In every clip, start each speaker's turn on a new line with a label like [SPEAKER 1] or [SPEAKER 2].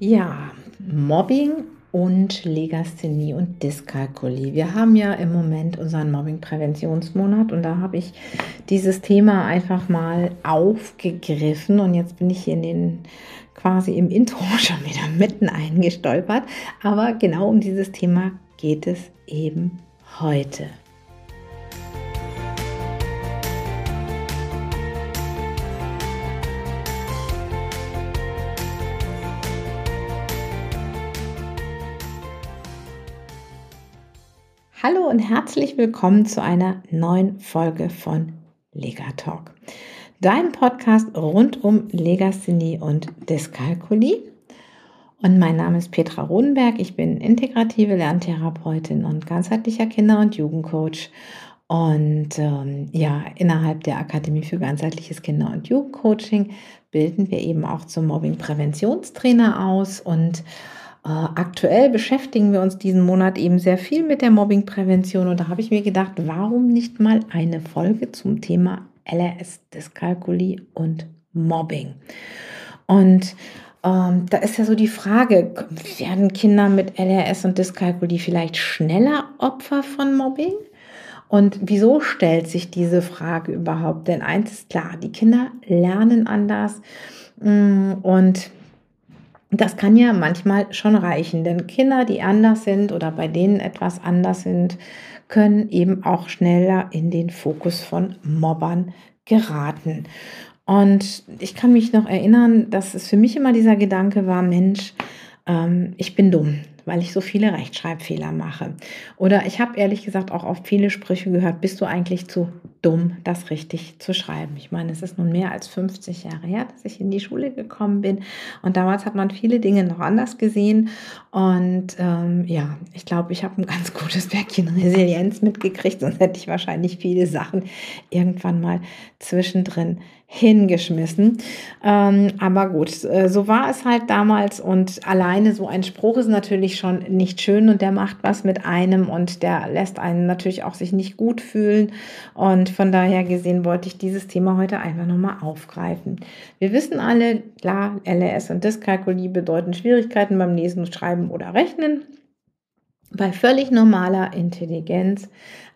[SPEAKER 1] Ja, Mobbing und Legasthenie und Dyskalkulie. Wir haben ja im Moment unseren Mobbing-Präventionsmonat und da habe ich dieses Thema einfach mal aufgegriffen und jetzt bin ich hier in den quasi im Intro schon wieder mitten eingestolpert. Aber genau um dieses Thema geht es eben heute. Hallo und herzlich willkommen zu einer neuen Folge von Lega Talk, dein Podcast rund um Legasthenie und Dyskalkulie. Und mein Name ist Petra Rodenberg. Ich bin integrative Lerntherapeutin und ganzheitlicher Kinder- und Jugendcoach. Und ähm, ja, innerhalb der Akademie für ganzheitliches Kinder- und Jugendcoaching bilden wir eben auch zum Mobbing-Präventionstrainer aus und aktuell beschäftigen wir uns diesen Monat eben sehr viel mit der Mobbingprävention und da habe ich mir gedacht, warum nicht mal eine Folge zum Thema LRS, Dyskalkulie und Mobbing. Und ähm, da ist ja so die Frage, werden Kinder mit LRS und Dyskalkulie vielleicht schneller Opfer von Mobbing? Und wieso stellt sich diese Frage überhaupt? Denn eins ist klar, die Kinder lernen anders mm, und das kann ja manchmal schon reichen, denn Kinder, die anders sind oder bei denen etwas anders sind, können eben auch schneller in den Fokus von Mobbern geraten. Und ich kann mich noch erinnern, dass es für mich immer dieser Gedanke war, Mensch, ähm, ich bin dumm weil ich so viele Rechtschreibfehler mache. Oder ich habe ehrlich gesagt auch oft viele Sprüche gehört, bist du eigentlich zu dumm, das richtig zu schreiben? Ich meine, es ist nun mehr als 50 Jahre her, dass ich in die Schule gekommen bin. Und damals hat man viele Dinge noch anders gesehen. Und ähm, ja, ich glaube, ich habe ein ganz gutes Päckchen Resilienz mitgekriegt, sonst hätte ich wahrscheinlich viele Sachen irgendwann mal zwischendrin hingeschmissen. Ähm, aber gut, äh, so war es halt damals und alleine so ein Spruch ist natürlich schon nicht schön und der macht was mit einem und der lässt einen natürlich auch sich nicht gut fühlen und von daher gesehen wollte ich dieses Thema heute einfach nochmal aufgreifen. Wir wissen alle, klar, LRS und Dyskalkulie bedeuten Schwierigkeiten beim Lesen, Schreiben oder Rechnen bei völlig normaler Intelligenz,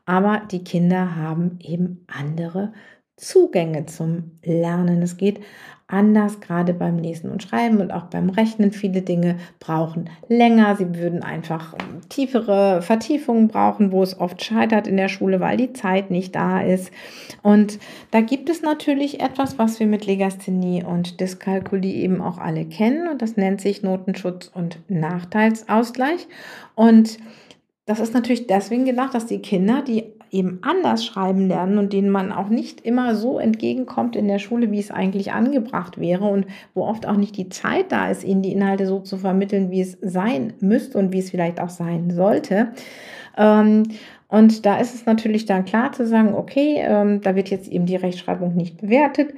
[SPEAKER 1] aber die Kinder haben eben andere Zugänge zum Lernen. Es geht anders, gerade beim Lesen und Schreiben und auch beim Rechnen. Viele Dinge brauchen länger. Sie würden einfach tiefere Vertiefungen brauchen, wo es oft scheitert in der Schule, weil die Zeit nicht da ist. Und da gibt es natürlich etwas, was wir mit Legasthenie und Dyskalkulie eben auch alle kennen. Und das nennt sich Notenschutz und Nachteilsausgleich. Und das ist natürlich deswegen gedacht, dass die Kinder, die eben anders schreiben lernen und denen man auch nicht immer so entgegenkommt in der Schule, wie es eigentlich angebracht wäre und wo oft auch nicht die Zeit da ist, ihnen die Inhalte so zu vermitteln, wie es sein müsste und wie es vielleicht auch sein sollte. Ähm, und da ist es natürlich dann klar zu sagen, okay, ähm, da wird jetzt eben die Rechtschreibung nicht bewertet.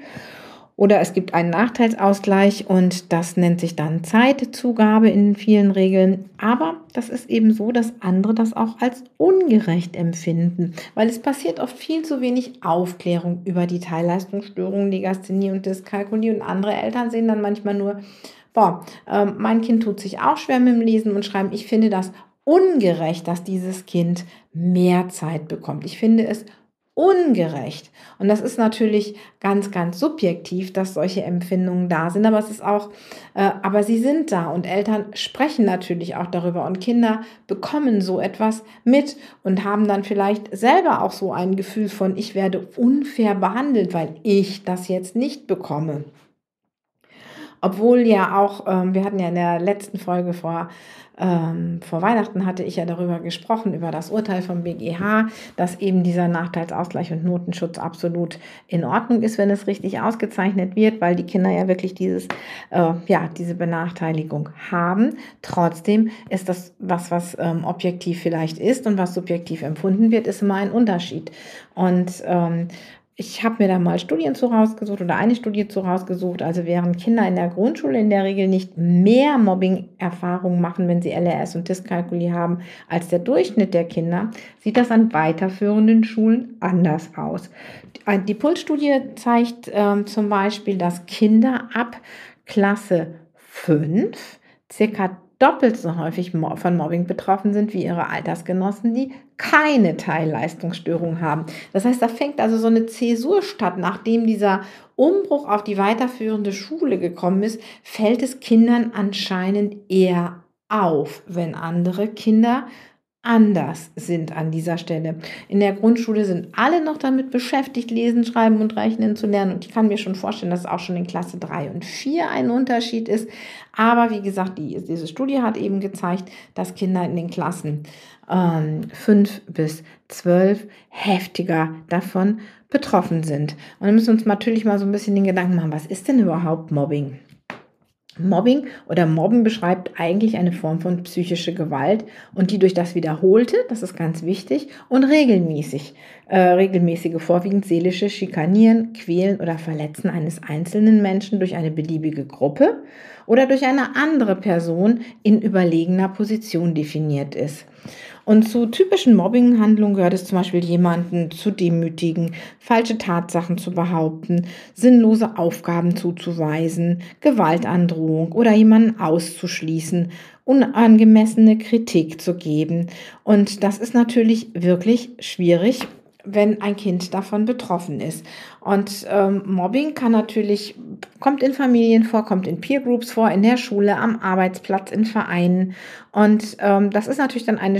[SPEAKER 1] Oder es gibt einen Nachteilsausgleich und das nennt sich dann Zeitzugabe in vielen Regeln. Aber das ist eben so, dass andere das auch als ungerecht empfinden, weil es passiert oft viel zu wenig Aufklärung über die Teilleistungsstörungen, Legasthenie und Dyskalkulie und andere Eltern sehen dann manchmal nur, boah, äh, mein Kind tut sich auch schwer mit dem Lesen und Schreiben. Ich finde das ungerecht, dass dieses Kind mehr Zeit bekommt. Ich finde es ungerecht. Und das ist natürlich ganz, ganz subjektiv, dass solche Empfindungen da sind, aber es ist auch, äh, aber sie sind da und Eltern sprechen natürlich auch darüber und Kinder bekommen so etwas mit und haben dann vielleicht selber auch so ein Gefühl von, ich werde unfair behandelt, weil ich das jetzt nicht bekomme. Obwohl ja auch, ähm, wir hatten ja in der letzten Folge vor ähm, vor Weihnachten hatte ich ja darüber gesprochen, über das Urteil vom BGH, dass eben dieser Nachteilsausgleich und Notenschutz absolut in Ordnung ist, wenn es richtig ausgezeichnet wird, weil die Kinder ja wirklich dieses, äh, ja, diese Benachteiligung haben. Trotzdem ist das was, was ähm, objektiv vielleicht ist und was subjektiv empfunden wird, ist immer ein Unterschied. Und ähm, ich habe mir da mal Studien zu rausgesucht oder eine Studie zu rausgesucht. Also während Kinder in der Grundschule in der Regel nicht mehr Mobbing-Erfahrungen machen, wenn sie LRS und Dyskalkulie haben, als der Durchschnitt der Kinder, sieht das an weiterführenden Schulen anders aus. Die Pulsstudie zeigt ähm, zum Beispiel, dass Kinder ab Klasse 5 circa doppelt so häufig von Mobbing betroffen sind wie ihre Altersgenossen, die keine Teilleistungsstörung haben. Das heißt, da fängt also so eine Zäsur statt, nachdem dieser Umbruch auf die weiterführende Schule gekommen ist, fällt es Kindern anscheinend eher auf, wenn andere Kinder anders sind an dieser Stelle. In der Grundschule sind alle noch damit beschäftigt, lesen, schreiben und rechnen zu lernen. Und ich kann mir schon vorstellen, dass es auch schon in Klasse 3 und 4 ein Unterschied ist. Aber wie gesagt, die, diese Studie hat eben gezeigt, dass Kinder in den Klassen ähm, 5 bis 12 heftiger davon betroffen sind. Und dann müssen wir uns natürlich mal so ein bisschen den Gedanken machen, was ist denn überhaupt Mobbing? Mobbing oder Mobben beschreibt eigentlich eine Form von psychischer Gewalt und die durch das Wiederholte, das ist ganz wichtig, und regelmäßig, äh, regelmäßige, vorwiegend seelische Schikanieren, Quälen oder Verletzen eines einzelnen Menschen durch eine beliebige Gruppe oder durch eine andere Person in überlegener Position definiert ist. Und zu typischen Mobbinghandlungen gehört es zum Beispiel, jemanden zu demütigen, falsche Tatsachen zu behaupten, sinnlose Aufgaben zuzuweisen, Gewaltandrohung oder jemanden auszuschließen, unangemessene Kritik zu geben. Und das ist natürlich wirklich schwierig wenn ein Kind davon betroffen ist. Und ähm, Mobbing kann natürlich, kommt in Familien vor, kommt in Peer Groups vor, in der Schule, am Arbeitsplatz, in Vereinen. Und ähm, das ist natürlich dann eine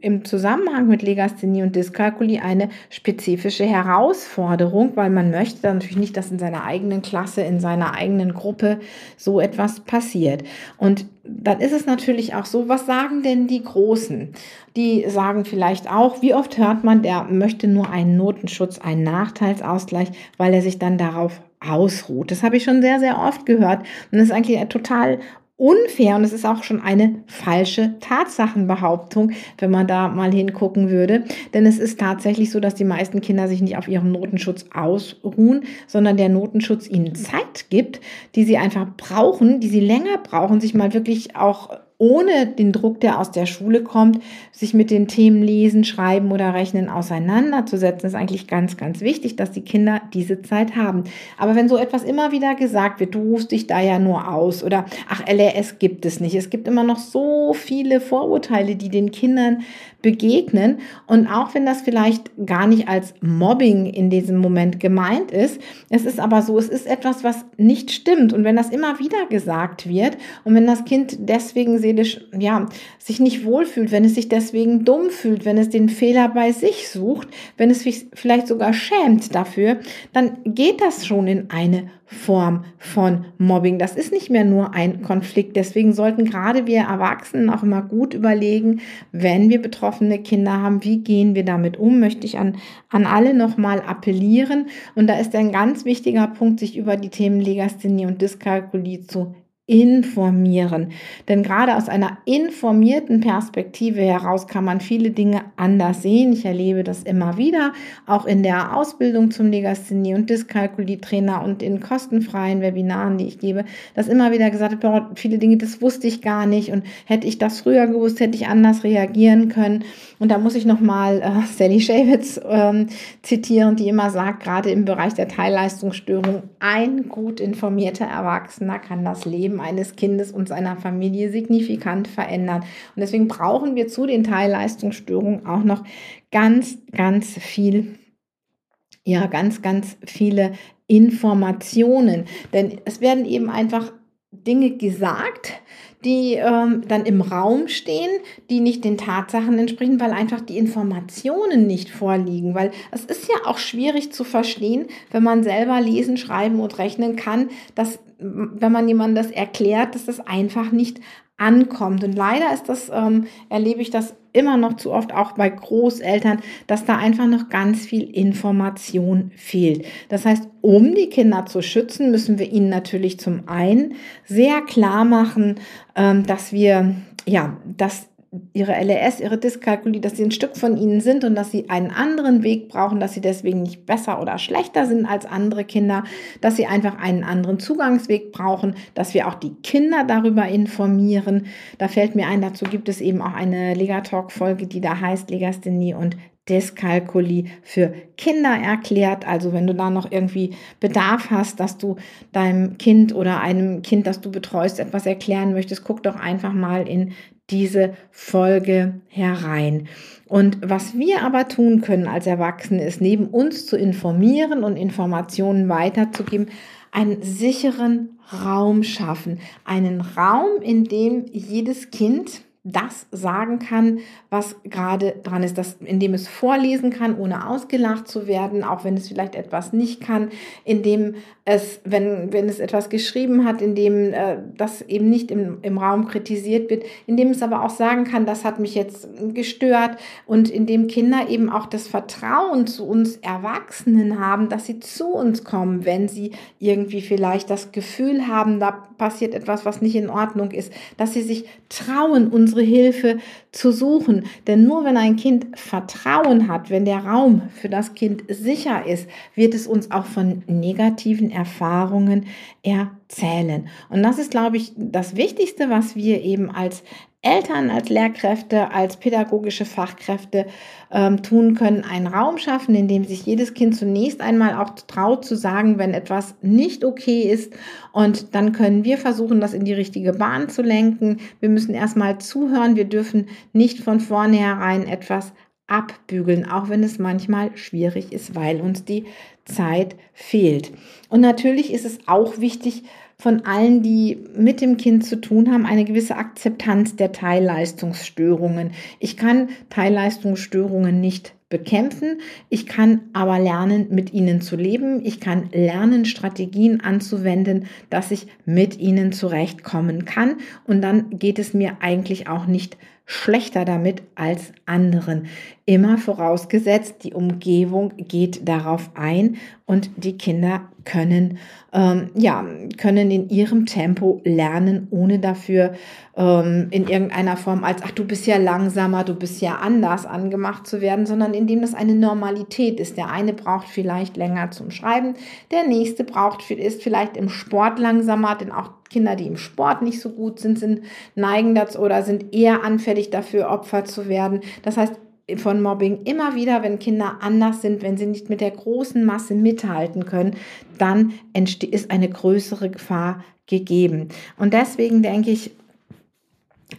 [SPEAKER 1] im Zusammenhang mit Legasthenie und Dyskalkulie eine spezifische Herausforderung, weil man möchte dann natürlich nicht, dass in seiner eigenen Klasse, in seiner eigenen Gruppe so etwas passiert. Und dann ist es natürlich auch so, was sagen denn die Großen? Die sagen vielleicht auch, wie oft hört man, der möchte nur einen Notenschutz, einen Nachteilsausgleich, weil er sich dann darauf ausruht. Das habe ich schon sehr, sehr oft gehört. Und das ist eigentlich total unfair und es ist auch schon eine falsche Tatsachenbehauptung, wenn man da mal hingucken würde. Denn es ist tatsächlich so, dass die meisten Kinder sich nicht auf ihrem Notenschutz ausruhen, sondern der Notenschutz ihnen Zeit gibt, die sie einfach brauchen, die sie länger brauchen, sich mal wirklich auch ohne den Druck, der aus der Schule kommt, sich mit den Themen Lesen, Schreiben oder Rechnen auseinanderzusetzen, ist eigentlich ganz, ganz wichtig, dass die Kinder diese Zeit haben. Aber wenn so etwas immer wieder gesagt wird, du rufst dich da ja nur aus oder ach, LRS gibt es nicht. Es gibt immer noch so viele Vorurteile, die den Kindern begegnen. Und auch wenn das vielleicht gar nicht als Mobbing in diesem Moment gemeint ist, es ist aber so, es ist etwas, was nicht stimmt. Und wenn das immer wieder gesagt wird und wenn das Kind deswegen seelisch, ja, sich nicht wohlfühlt, wenn es sich deswegen dumm fühlt, wenn es den Fehler bei sich sucht, wenn es sich vielleicht sogar schämt dafür, dann geht das schon in eine Form von Mobbing. Das ist nicht mehr nur ein Konflikt. Deswegen sollten gerade wir Erwachsenen auch immer gut überlegen, wenn wir betroffene Kinder haben, wie gehen wir damit um, möchte ich an, an alle nochmal appellieren. Und da ist ein ganz wichtiger Punkt, sich über die Themen Legasthenie und Dyskalkulie zu informieren. Denn gerade aus einer informierten Perspektive heraus kann man viele Dinge anders sehen. Ich erlebe das immer wieder, auch in der Ausbildung zum Legasthenie- und Dyskalkulie-Trainer und in kostenfreien Webinaren, die ich gebe, dass immer wieder gesagt wird, viele Dinge, das wusste ich gar nicht und hätte ich das früher gewusst, hätte ich anders reagieren können. Und da muss ich nochmal äh, Sally Shavitz ähm, zitieren, die immer sagt, gerade im Bereich der Teilleistungsstörung, ein gut informierter Erwachsener kann das Leben eines Kindes und seiner Familie signifikant verändern. Und deswegen brauchen wir zu den Teilleistungsstörungen auch noch ganz, ganz viel, ja, ganz, ganz viele Informationen. Denn es werden eben einfach Dinge gesagt, die ähm, dann im Raum stehen, die nicht den Tatsachen entsprechen, weil einfach die Informationen nicht vorliegen. Weil es ist ja auch schwierig zu verstehen, wenn man selber lesen, schreiben und rechnen kann, dass wenn man jemandem das erklärt, dass das einfach nicht ankommt. Und leider ist das, ähm, erlebe ich das immer noch zu oft auch bei Großeltern, dass da einfach noch ganz viel Information fehlt. Das heißt, um die Kinder zu schützen, müssen wir ihnen natürlich zum einen sehr klar machen, ähm, dass wir ja, dass ihre LRS, ihre Dyskalkulie, dass sie ein Stück von ihnen sind und dass sie einen anderen Weg brauchen, dass sie deswegen nicht besser oder schlechter sind als andere Kinder, dass sie einfach einen anderen Zugangsweg brauchen, dass wir auch die Kinder darüber informieren. Da fällt mir ein, dazu gibt es eben auch eine Legatalk-Folge, die da heißt Legasthenie und Dyskalkulie für Kinder erklärt. Also wenn du da noch irgendwie Bedarf hast, dass du deinem Kind oder einem Kind, das du betreust, etwas erklären möchtest, guck doch einfach mal in diese Folge herein. Und was wir aber tun können als Erwachsene, ist neben uns zu informieren und Informationen weiterzugeben, einen sicheren Raum schaffen. Einen Raum, in dem jedes Kind das sagen kann, was gerade dran ist, das, indem es vorlesen kann, ohne ausgelacht zu werden, auch wenn es vielleicht etwas nicht kann, indem es, wenn, wenn es etwas geschrieben hat, indem äh, das eben nicht im, im Raum kritisiert wird, indem es aber auch sagen kann, das hat mich jetzt gestört und indem Kinder eben auch das Vertrauen zu uns Erwachsenen haben, dass sie zu uns kommen, wenn sie irgendwie vielleicht das Gefühl haben, da passiert etwas, was nicht in Ordnung ist, dass sie sich trauen, uns unsere Hilfe zu suchen. Denn nur wenn ein Kind Vertrauen hat, wenn der Raum für das Kind sicher ist, wird es uns auch von negativen Erfahrungen erzählen. Und das ist, glaube ich, das Wichtigste, was wir eben als Eltern, als Lehrkräfte, als pädagogische Fachkräfte ähm, tun können, einen Raum schaffen, in dem sich jedes Kind zunächst einmal auch traut zu sagen, wenn etwas nicht okay ist. Und dann können wir versuchen, das in die richtige Bahn zu lenken. Wir müssen erstmal zuhören. Wir dürfen nicht von vornherein etwas abbügeln, auch wenn es manchmal schwierig ist, weil uns die Zeit fehlt. Und natürlich ist es auch wichtig, von allen, die mit dem Kind zu tun haben, eine gewisse Akzeptanz der Teilleistungsstörungen. Ich kann Teilleistungsstörungen nicht bekämpfen. Ich kann aber lernen, mit ihnen zu leben. Ich kann lernen, Strategien anzuwenden, dass ich mit ihnen zurechtkommen kann. Und dann geht es mir eigentlich auch nicht schlechter damit als anderen. Immer vorausgesetzt, die Umgebung geht darauf ein und die Kinder können, ähm, ja, können in ihrem Tempo lernen, ohne dafür ähm, in irgendeiner Form als, ach, du bist ja langsamer, du bist ja anders angemacht zu werden, sondern indem das eine Normalität ist. Der eine braucht vielleicht länger zum Schreiben, der nächste braucht, ist vielleicht im Sport langsamer, denn auch Kinder, die im Sport nicht so gut sind, sind neigen dazu oder sind eher anfällig dafür, Opfer zu werden. Das heißt, von Mobbing immer wieder, wenn Kinder anders sind, wenn sie nicht mit der großen Masse mithalten können, dann ist eine größere Gefahr gegeben. Und deswegen denke ich,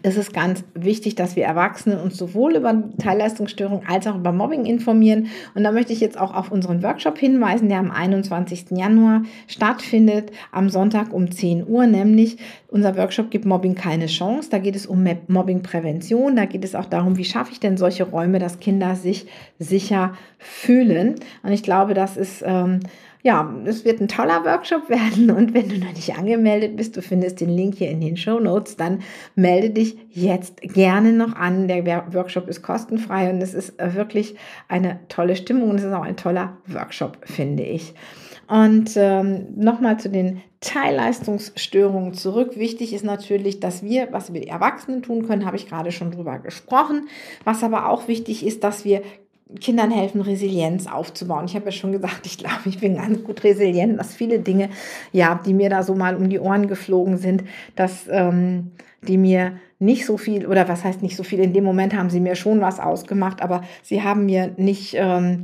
[SPEAKER 1] es ist ganz wichtig, dass wir Erwachsene uns sowohl über Teilleistungsstörung als auch über Mobbing informieren. Und da möchte ich jetzt auch auf unseren Workshop hinweisen, der am 21. Januar stattfindet, am Sonntag um 10 Uhr, nämlich unser Workshop gibt Mobbing keine Chance. Da geht es um Mobbingprävention. Da geht es auch darum, wie schaffe ich denn solche Räume, dass Kinder sich sicher fühlen. Und ich glaube, das ist ähm, ja, es wird ein toller Workshop werden und wenn du noch nicht angemeldet bist, du findest den Link hier in den Show Notes, dann melde dich jetzt gerne noch an. Der Workshop ist kostenfrei und es ist wirklich eine tolle Stimmung und es ist auch ein toller Workshop, finde ich. Und ähm, nochmal zu den Teilleistungsstörungen zurück. Wichtig ist natürlich, dass wir, was wir die Erwachsenen tun können, habe ich gerade schon drüber gesprochen. Was aber auch wichtig ist, dass wir Kindern helfen, Resilienz aufzubauen. Ich habe ja schon gesagt, ich glaube, ich bin ganz gut resilient, dass viele Dinge, ja, die mir da so mal um die Ohren geflogen sind, dass ähm, die mir nicht so viel, oder was heißt nicht so viel, in dem Moment haben sie mir schon was ausgemacht, aber sie haben mir nicht ähm,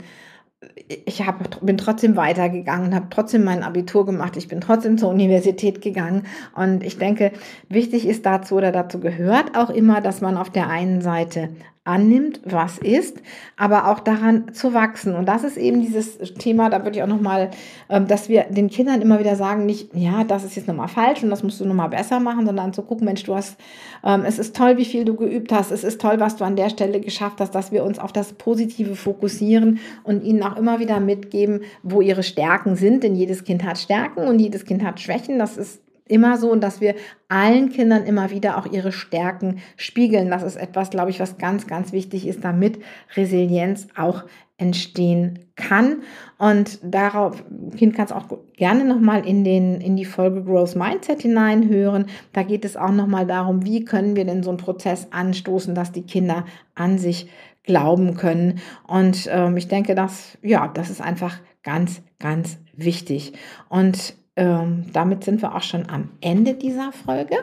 [SPEAKER 1] ich hab, bin trotzdem weitergegangen, habe trotzdem mein Abitur gemacht, ich bin trotzdem zur Universität gegangen und ich denke, wichtig ist dazu oder dazu gehört auch immer, dass man auf der einen Seite annimmt, was ist, aber auch daran zu wachsen. Und das ist eben dieses Thema, da würde ich auch nochmal, ähm, dass wir den Kindern immer wieder sagen, nicht, ja, das ist jetzt nochmal falsch und das musst du nochmal besser machen, sondern zu gucken, Mensch, du hast, ähm, es ist toll, wie viel du geübt hast, es ist toll, was du an der Stelle geschafft hast, dass wir uns auf das Positive fokussieren und ihnen auch immer wieder mitgeben, wo ihre Stärken sind, denn jedes Kind hat Stärken und jedes Kind hat Schwächen, das ist immer so und dass wir allen Kindern immer wieder auch ihre Stärken spiegeln. Das ist etwas, glaube ich, was ganz, ganz wichtig ist, damit Resilienz auch entstehen kann. Und darauf, Kind kann es auch gerne nochmal in, in die Folge Growth Mindset hineinhören. Da geht es auch nochmal darum, wie können wir denn so einen Prozess anstoßen, dass die Kinder an sich glauben können. Und ähm, ich denke, dass, ja, das ist einfach ganz, ganz wichtig. Und ähm, damit sind wir auch schon am Ende dieser Folge.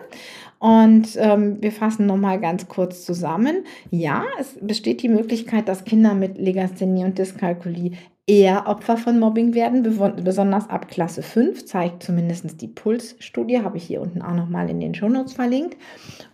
[SPEAKER 1] Und ähm, wir fassen nochmal ganz kurz zusammen. Ja, es besteht die Möglichkeit, dass Kinder mit Legasthenie und Dyskalkulie eher Opfer von Mobbing werden, besonders ab Klasse 5, zeigt zumindest die Puls-Studie, habe ich hier unten auch nochmal in den Shownotes verlinkt.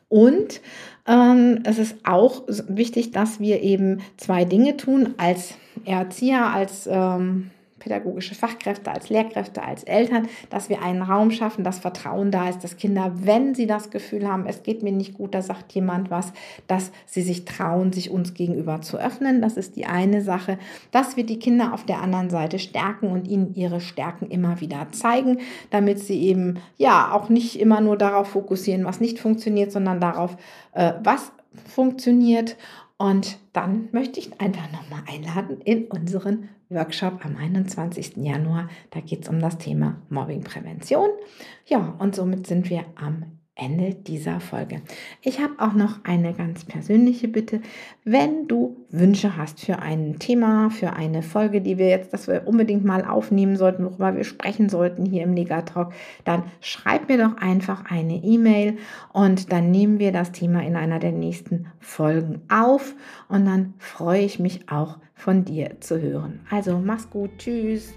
[SPEAKER 1] Und ähm, es ist auch wichtig, dass wir eben zwei Dinge tun als Erzieher, als ähm, pädagogische Fachkräfte, als Lehrkräfte, als Eltern, dass wir einen Raum schaffen, dass Vertrauen da ist, dass Kinder, wenn sie das Gefühl haben, es geht mir nicht gut, da sagt jemand was, dass sie sich trauen, sich uns gegenüber zu öffnen. Das ist die eine Sache, dass wir die Kinder auf der anderen Seite stärken und ihnen ihre Stärken immer wieder zeigen, damit sie eben ja auch nicht immer nur darauf fokussieren, was nicht funktioniert, sondern darauf, äh, was funktioniert und dann möchte ich einfach nochmal einladen in unseren Workshop am 21. Januar. Da geht es um das Thema Mobbingprävention. Ja, und somit sind wir am Ende dieser Folge. Ich habe auch noch eine ganz persönliche Bitte. Wenn du Wünsche hast für ein Thema, für eine Folge, die wir jetzt, dass wir unbedingt mal aufnehmen sollten, worüber wir sprechen sollten hier im Negatalk, dann schreib mir doch einfach eine E-Mail und dann nehmen wir das Thema in einer der nächsten Folgen auf und dann freue ich mich auch von dir zu hören. Also mach's gut, tschüss.